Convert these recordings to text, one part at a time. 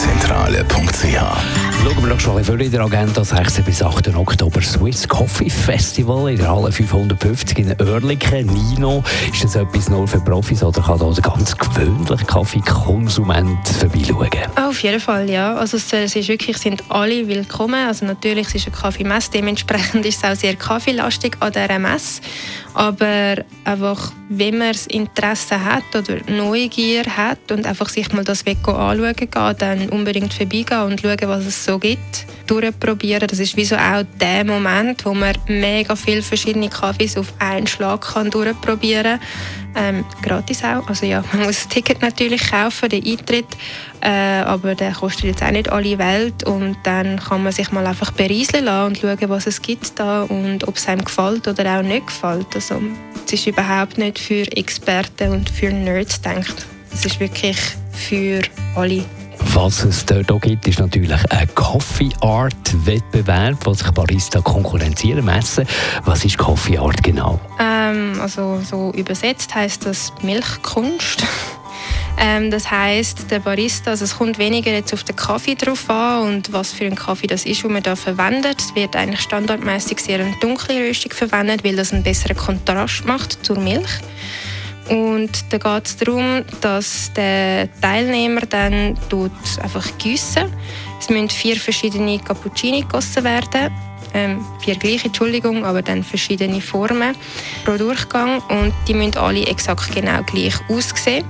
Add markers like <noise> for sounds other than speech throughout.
www.kaffeezentrale.ch Schauen wir noch schnell vor in der Agenda. 6. bis 8. Oktober Swiss Coffee Festival in der Halle 550 in Oerlikon. Nino, ist das etwas nur für Profis oder kann da der ganz gewöhnliche Kaffeekonsument vorbeischauen? Auf jeden Fall, ja. Also es, ist wirklich, sind alle willkommen. Also natürlich es ist eine Kaffeemesse, dementsprechend ist es auch sehr kaffeelastig an dieser Messe. Aber einfach, wenn man das Interesse hat oder Neugier hat und einfach sich mal das anschauen geht, dann unbedingt vorbeigehen und schauen, was es so gibt. Durchprobieren, das ist wie so auch der Moment, wo man mega viele verschiedene Kaffees auf einen Schlag kann durchprobieren. Ähm, gratis auch. Also ja, <laughs> man muss das Ticket natürlich kaufen, den Eintritt, äh, aber der kostet jetzt auch nicht alle Welt und dann kann man sich mal einfach berieseln lassen und schauen, was es gibt da und ob es einem gefällt oder auch nicht gefällt. Also es ist überhaupt nicht für Experten und für Nerds gedacht. Es ist wirklich für alle. Was es dort auch gibt, ist natürlich ein Coffee Art Wettbewerb, wo sich Barista konkurrenzieren messen. Was ist Coffee Art genau? Ähm, also so übersetzt heißt das Milchkunst. <laughs> Ähm, das heißt, der Barista, also es kommt weniger jetzt auf den Kaffee drauf an und was für einen Kaffee das ist, den man da verwendet. Es wird eigentlich standardmäßig sehr eine dunkle Röstung verwendet, weil das einen besseren Kontrast macht zur Milch. Und da geht es darum, dass der Teilnehmer dann tut einfach gießen. Es müssen vier verschiedene Cappuccini gegossen werden. Ähm, vier gleiche, Entschuldigung, aber dann verschiedene Formen pro Durchgang. Und die müssen alle exakt genau gleich aussehen.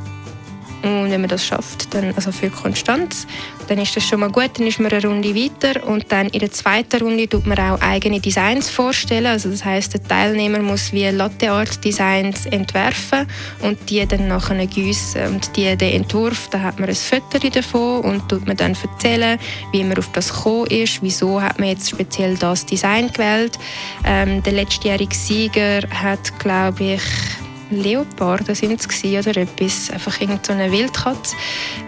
Und wenn man das schafft, dann, also für Konstanz, dann ist das schon mal gut. Dann ist man eine Runde weiter und dann in der zweiten Runde tut man auch eigene Designs vorstellen. Also das heißt, der Teilnehmer muss wie Latte Art Designs entwerfen und die dann nachher gießen. Und die, den Entwurf, da hat man ein Foto davon und tut man dann erzählen, wie man auf das gekommen ist, wieso hat man jetzt speziell das Design gewählt. Ähm, der letztjährige Sieger hat, glaube ich, Leoparden sind es oder etwas, einfach irgendeine so Wildkatze,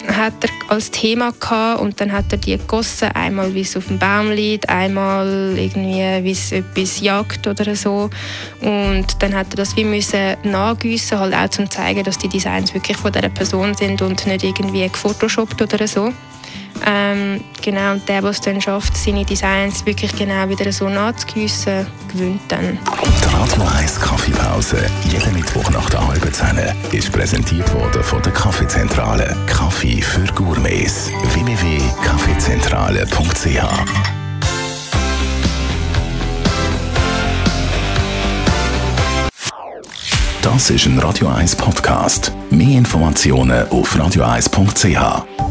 hat er als Thema gehabt und dann hat er die gegossen, einmal wie es auf dem Baum liegt, einmal irgendwie wie es etwas jagt oder so und dann hat er das wie müssen nachgießen, halt auch zum zeigen, dass die Designs wirklich von dieser Person sind und nicht irgendwie gefotoshoppt oder so. Ähm, genau, der, der es dann schafft, seine Designs wirklich genau wieder so nachzugießen, gewinnt dann. Die Radio 1 Kaffeepause, jeden Mittwoch nach der halben Zehn, ist präsentiert worden von der Kaffeezentrale. Kaffee für Gourmets. www.kaffeezentrale.ch Das ist ein Radio 1 Podcast. Mehr Informationen auf radio1.ch.